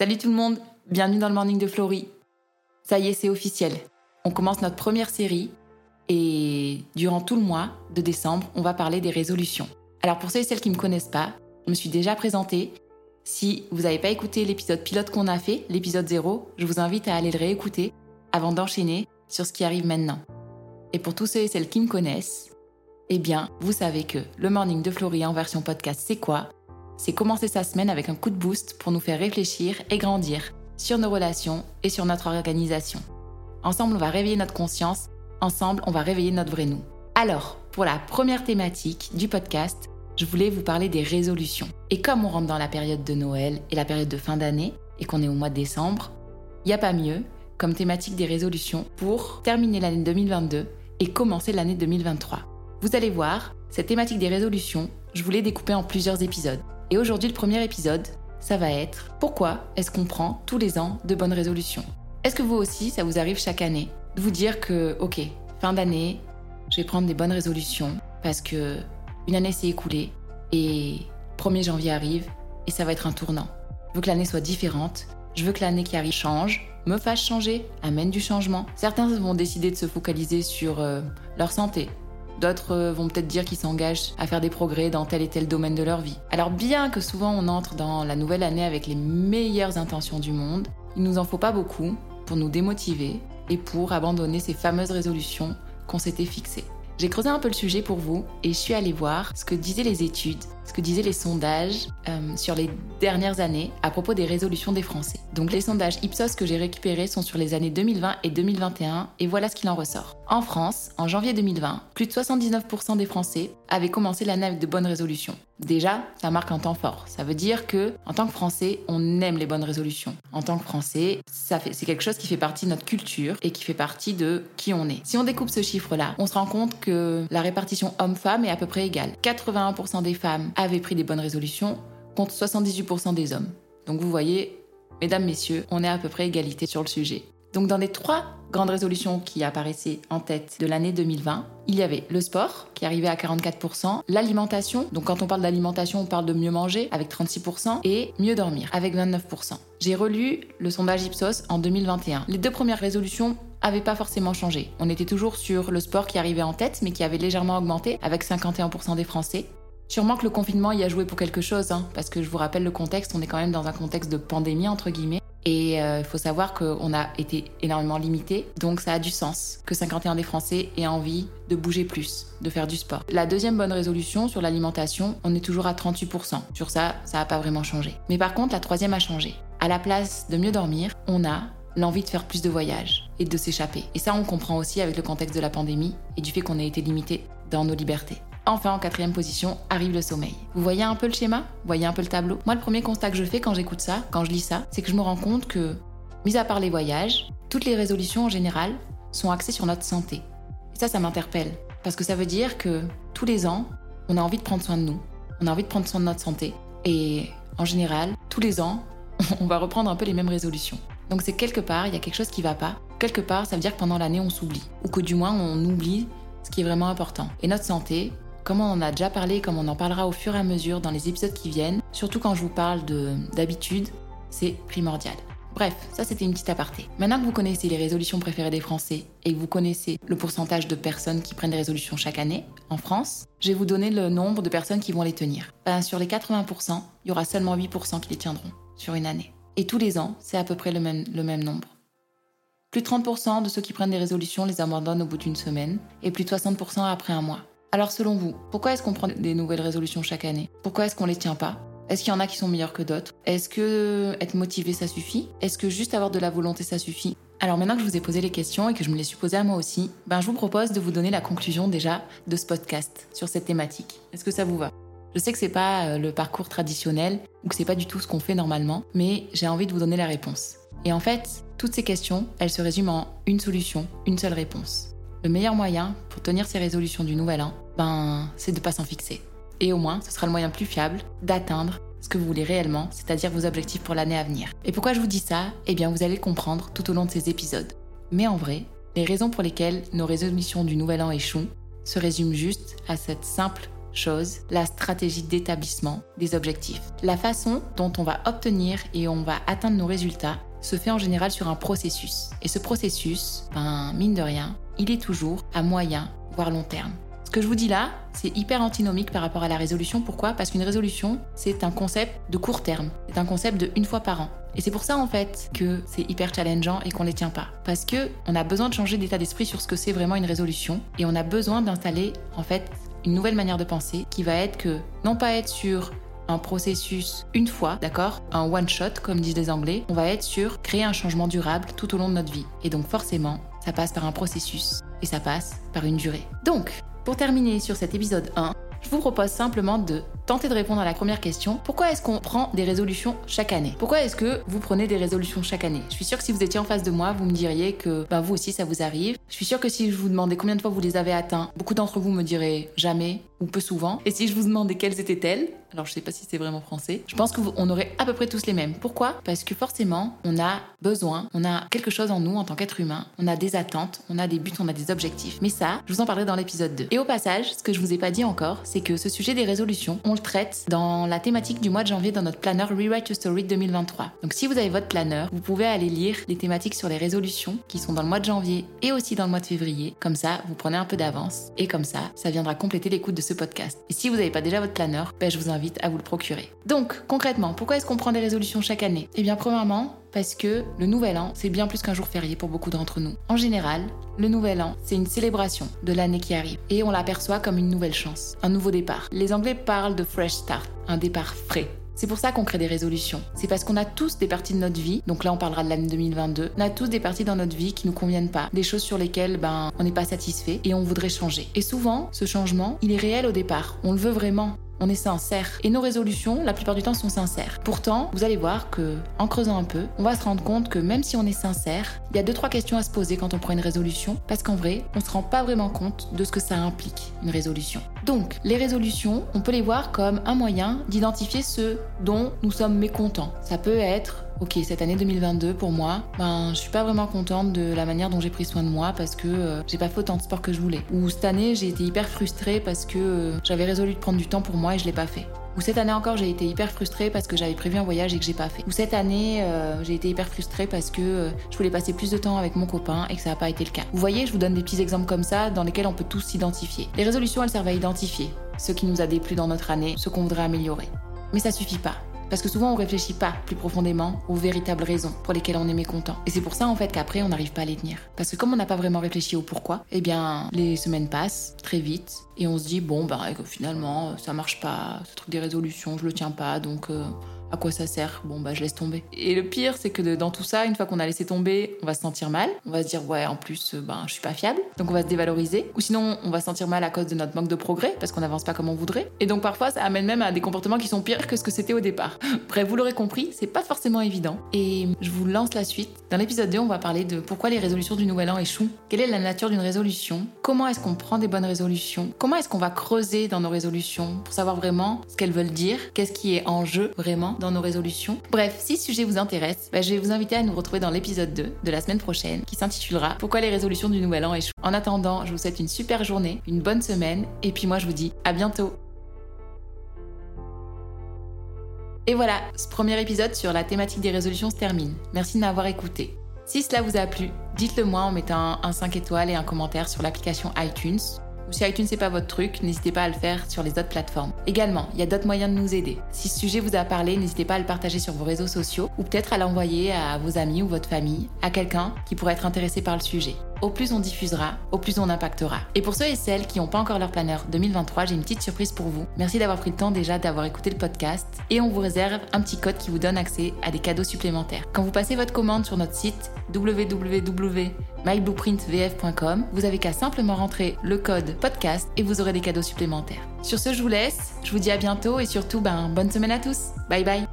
Salut tout le monde, bienvenue dans le Morning de Florie. Ça y est, c'est officiel. On commence notre première série et durant tout le mois de décembre, on va parler des résolutions. Alors pour ceux et celles qui ne me connaissent pas, je me suis déjà présentée. Si vous n'avez pas écouté l'épisode pilote qu'on a fait, l'épisode 0, je vous invite à aller le réécouter avant d'enchaîner sur ce qui arrive maintenant. Et pour tous ceux et celles qui me connaissent, eh bien, vous savez que le Morning de Florie en version podcast, c'est quoi? C'est commencer sa semaine avec un coup de boost pour nous faire réfléchir et grandir sur nos relations et sur notre organisation. Ensemble, on va réveiller notre conscience, ensemble, on va réveiller notre vrai nous. Alors, pour la première thématique du podcast, je voulais vous parler des résolutions. Et comme on rentre dans la période de Noël et la période de fin d'année, et qu'on est au mois de décembre, il n'y a pas mieux comme thématique des résolutions pour terminer l'année 2022 et commencer l'année 2023. Vous allez voir, cette thématique des résolutions, je voulais découper en plusieurs épisodes. Et aujourd'hui, le premier épisode, ça va être pourquoi est-ce qu'on prend tous les ans de bonnes résolutions? Est-ce que vous aussi, ça vous arrive chaque année de vous dire que, ok, fin d'année, je vais prendre des bonnes résolutions parce que une année s'est écoulée et 1er janvier arrive et ça va être un tournant. Je veux que l'année soit différente, je veux que l'année qui arrive change, me fasse changer, amène du changement. Certains vont décider de se focaliser sur euh, leur santé, D'autres euh, vont peut-être dire qu'ils s'engagent à faire des progrès dans tel et tel domaine de leur vie. Alors bien que souvent on entre dans la nouvelle année avec les meilleures intentions du monde, il nous en faut pas beaucoup pour nous démotiver et pour abandonner ces fameuses résolutions qu'on s'était fixées. J'ai creusé un peu le sujet pour vous et je suis allée voir ce que disaient les études, ce que disaient les sondages euh, sur les dernières années à propos des résolutions des Français. Donc les sondages Ipsos que j'ai récupérés sont sur les années 2020 et 2021 et voilà ce qu'il en ressort. En France, en janvier 2020, plus de 79% des Français avaient commencé l'année avec de bonnes résolutions. Déjà, ça marque un temps fort. Ça veut dire que, en tant que Français, on aime les bonnes résolutions. En tant que Français, c'est quelque chose qui fait partie de notre culture et qui fait partie de qui on est. Si on découpe ce chiffre-là, on se rend compte que la répartition homme-femme est à peu près égale. 81% des femmes avaient pris des bonnes résolutions contre 78% des hommes. Donc vous voyez, mesdames, messieurs, on est à peu près égalité sur le sujet. Donc dans les trois grandes résolutions qui apparaissaient en tête de l'année 2020, il y avait le sport qui arrivait à 44%, l'alimentation, donc quand on parle d'alimentation on parle de mieux manger avec 36% et mieux dormir avec 29%. J'ai relu le sondage Ipsos en 2021. Les deux premières résolutions avaient pas forcément changé. On était toujours sur le sport qui arrivait en tête mais qui avait légèrement augmenté avec 51% des Français. Sûrement que le confinement y a joué pour quelque chose, hein, parce que je vous rappelle le contexte, on est quand même dans un contexte de pandémie, entre guillemets. Et il euh, faut savoir qu'on a été énormément limité, donc ça a du sens que 51 des Français aient envie de bouger plus, de faire du sport. La deuxième bonne résolution sur l'alimentation, on est toujours à 38%. Sur ça, ça n'a pas vraiment changé. Mais par contre, la troisième a changé. À la place de mieux dormir, on a l'envie de faire plus de voyages et de s'échapper. Et ça, on comprend aussi avec le contexte de la pandémie et du fait qu'on ait été limité dans nos libertés. Enfin, en quatrième position, arrive le sommeil. Vous voyez un peu le schéma? Vous voyez un peu le tableau? Moi, le premier constat que je fais quand j'écoute ça, quand je lis ça, c'est que je me rends compte que, mis à part les voyages, toutes les résolutions en général sont axées sur notre santé. Et ça, ça m'interpelle. Parce que ça veut dire que tous les ans, on a envie de prendre soin de nous, on a envie de prendre soin de notre santé. Et en général, tous les ans, on va reprendre un peu les mêmes résolutions. Donc c'est quelque part, il y a quelque chose qui va pas. Quelque part, ça veut dire que pendant l'année, on s'oublie. Ou que du moins, on oublie ce qui est vraiment important. Et notre santé, comme on en a déjà parlé, comme on en parlera au fur et à mesure dans les épisodes qui viennent, surtout quand je vous parle d'habitude, c'est primordial. Bref, ça c'était une petite aparté. Maintenant que vous connaissez les résolutions préférées des Français et que vous connaissez le pourcentage de personnes qui prennent des résolutions chaque année en France, je vais vous donner le nombre de personnes qui vont les tenir. Ben, sur les 80%, il y aura seulement 8% qui les tiendront sur une année. Et tous les ans, c'est à peu près le même, le même nombre. Plus de 30% de ceux qui prennent des résolutions les abandonnent au bout d'une semaine et plus de 60% après un mois. Alors selon vous, pourquoi est-ce qu'on prend des nouvelles résolutions chaque année? Pourquoi est-ce qu'on les tient pas? Est-ce qu'il y en a qui sont meilleurs que d'autres? Est-ce que être motivé ça suffit? Est-ce que juste avoir de la volonté ça suffit? Alors maintenant que je vous ai posé les questions et que je me les suis posées à moi aussi, ben je vous propose de vous donner la conclusion déjà de ce podcast sur cette thématique. Est-ce que ça vous va? Je sais que c'est pas euh, le parcours traditionnel ou que c'est pas du tout ce qu'on fait normalement, mais j'ai envie de vous donner la réponse. Et en fait, toutes ces questions, elles se résument en une solution, une seule réponse. Le meilleur moyen pour tenir ces résolutions du nouvel an, ben, c'est de ne pas s'en fixer. Et au moins, ce sera le moyen plus fiable d'atteindre ce que vous voulez réellement, c'est-à-dire vos objectifs pour l'année à venir. Et pourquoi je vous dis ça? Eh bien, vous allez le comprendre tout au long de ces épisodes. Mais en vrai, les raisons pour lesquelles nos résolutions du nouvel an échouent se résument juste à cette simple chose, la stratégie d'établissement des objectifs. La façon dont on va obtenir et on va atteindre nos résultats se fait en général sur un processus. Et ce processus, ben, mine de rien, il est toujours à moyen, voire long terme. Ce que je vous dis là, c'est hyper antinomique par rapport à la résolution. Pourquoi? Parce qu'une résolution, c'est un concept de court terme. C'est un concept de une fois par an. Et c'est pour ça en fait que c'est hyper challengeant et qu'on les tient pas. Parce que on a besoin de changer d'état d'esprit sur ce que c'est vraiment une résolution et on a besoin d'installer en fait une nouvelle manière de penser qui va être que non pas être sur un processus une fois, d'accord? Un one shot comme disent les Anglais, on va être sur créer un changement durable tout au long de notre vie. Et donc forcément, ça passe par un processus et ça passe par une durée. Donc, pour terminer sur cet épisode 1, je vous propose simplement de tenter de répondre à la première question. Pourquoi est-ce qu'on prend des résolutions chaque année? Pourquoi est-ce que vous prenez des résolutions chaque année? Je suis sûre que si vous étiez en face de moi, vous me diriez que bah, vous aussi ça vous arrive. Je suis sûre que si je vous demandais combien de fois vous les avez atteints, beaucoup d'entre vous me diraient jamais ou peu souvent. Et si je vous demandais quelles étaient-elles, alors je sais pas si c'est vraiment français, je pense qu'on aurait à peu près tous les mêmes. Pourquoi? Parce que forcément, on a besoin, on a quelque chose en nous en tant qu'être humain, on a des attentes, on a des buts, on a des objectifs. Mais ça, je vous en parlerai dans l'épisode 2. Et au passage, ce que je vous ai pas dit encore, c'est que ce sujet des résolutions, on le traite dans la thématique du mois de janvier dans notre planeur Rewrite Your Story 2023. Donc si vous avez votre planeur, vous pouvez aller lire les thématiques sur les résolutions qui sont dans le mois de janvier et aussi dans le mois de février. Comme ça, vous prenez un peu d'avance et comme ça, ça viendra compléter l'écoute de ce podcast. Et si vous n'avez pas déjà votre planeur, ben, je vous invite à vous le procurer. Donc, concrètement, pourquoi est-ce qu'on prend des résolutions chaque année? Eh bien, premièrement, parce que le nouvel an, c'est bien plus qu'un jour férié pour beaucoup d'entre nous. En général, le nouvel an, c'est une célébration de l'année qui arrive et on l'aperçoit comme une nouvelle chance, un nouveau départ. Les Anglais parlent de fresh start, un départ frais. C'est pour ça qu'on crée des résolutions. C'est parce qu'on a tous des parties de notre vie, donc là on parlera de l'année 2022, on a tous des parties dans notre vie qui nous conviennent pas, des choses sur lesquelles ben on n'est pas satisfait et on voudrait changer. Et souvent, ce changement, il est réel au départ. On le veut vraiment on est sincère. Et nos résolutions, la plupart du temps, sont sincères. Pourtant, vous allez voir que, en creusant un peu, on va se rendre compte que même si on est sincère, il y a deux trois questions à se poser quand on prend une résolution, parce qu'en vrai, on se rend pas vraiment compte de ce que ça implique une résolution. Donc, les résolutions, on peut les voir comme un moyen d'identifier ce dont nous sommes mécontents. Ça peut être ok, cette année 2022 pour moi, ben je suis pas vraiment contente de la manière dont j'ai pris soin de moi parce que euh, j'ai pas fait autant de sport que je voulais. Ou cette année j'ai été hyper frustrée parce que euh, j'avais résolu de prendre du temps pour moi et je l'ai pas fait. Ou cette année encore, j'ai été hyper frustrée parce que j'avais prévu un voyage et que j'ai pas fait. Ou cette année, euh, j'ai été hyper frustrée parce que je voulais passer plus de temps avec mon copain et que ça n'a pas été le cas. Vous voyez, je vous donne des petits exemples comme ça dans lesquels on peut tous s'identifier. Les résolutions, elles servent à identifier ce qui nous a déplu dans notre année, ce qu'on voudrait améliorer. Mais ça suffit pas. Parce que souvent on réfléchit pas plus profondément aux véritables raisons pour lesquelles on est mécontent. Et c'est pour ça en fait qu'après on n'arrive pas à les tenir. Parce que comme on n'a pas vraiment réfléchi au pourquoi, eh bien les semaines passent très vite et on se dit bon bah finalement ça marche pas, ce truc des résolutions je le tiens pas donc euh, à quoi ça sert? Bon, bah, je laisse tomber. Et le pire, c'est que dans tout ça, une fois qu'on a laissé tomber, on va se sentir mal. On va se dire, ouais, en plus, euh, ben, je suis pas fiable. Donc, on va se dévaloriser. Ou sinon, on va se sentir mal à cause de notre manque de progrès, parce qu'on n'avance pas comme on voudrait. Et donc, parfois, ça amène même à des comportements qui sont pires que ce que c'était au départ. Bref, vous l'aurez compris, c'est pas forcément évident. Et je vous lance la suite. Dans l'épisode 2, on va parler de pourquoi les résolutions du Nouvel An échouent. Quelle est la nature d'une résolution? Comment est-ce qu'on prend des bonnes résolutions? Comment est-ce qu'on va creuser dans nos résolutions pour savoir vraiment ce qu'elles veulent dire? Qu'est-ce qui est en jeu vraiment? Dans nos résolutions Bref, si ce sujet vous intéresse, bah, je vais vous inviter à nous retrouver dans l'épisode 2 de la semaine prochaine qui s'intitulera Pourquoi les résolutions du Nouvel An échouent? En attendant, je vous souhaite une super journée, une bonne semaine et puis moi je vous dis à bientôt. Et voilà, ce premier épisode sur la thématique des résolutions se termine. Merci de m'avoir écouté. Si cela vous a plu, dites-le moi en mettant un 5 étoiles et un commentaire sur l'application iTunes ou si iTunes c'est pas votre truc, n'hésitez pas à le faire sur les autres plateformes. Également, il y a d'autres moyens de nous aider. Si ce sujet vous a parlé, n'hésitez pas à le partager sur vos réseaux sociaux ou peut-être à l'envoyer à vos amis ou votre famille, à quelqu'un qui pourrait être intéressé par le sujet. Au plus on diffusera, au plus on impactera. Et pour ceux et celles qui n'ont pas encore leur planeur 2023, j'ai une petite surprise pour vous. Merci d'avoir pris le temps déjà d'avoir écouté le podcast et on vous réserve un petit code qui vous donne accès à des cadeaux supplémentaires. Quand vous passez votre commande sur notre site www.myblueprintvf.com, vous avez qu'à simplement rentrer le code podcast et vous aurez des cadeaux supplémentaires. Sur ce, je vous laisse, je vous dis à bientôt et surtout, ben, bonne semaine à tous. Bye bye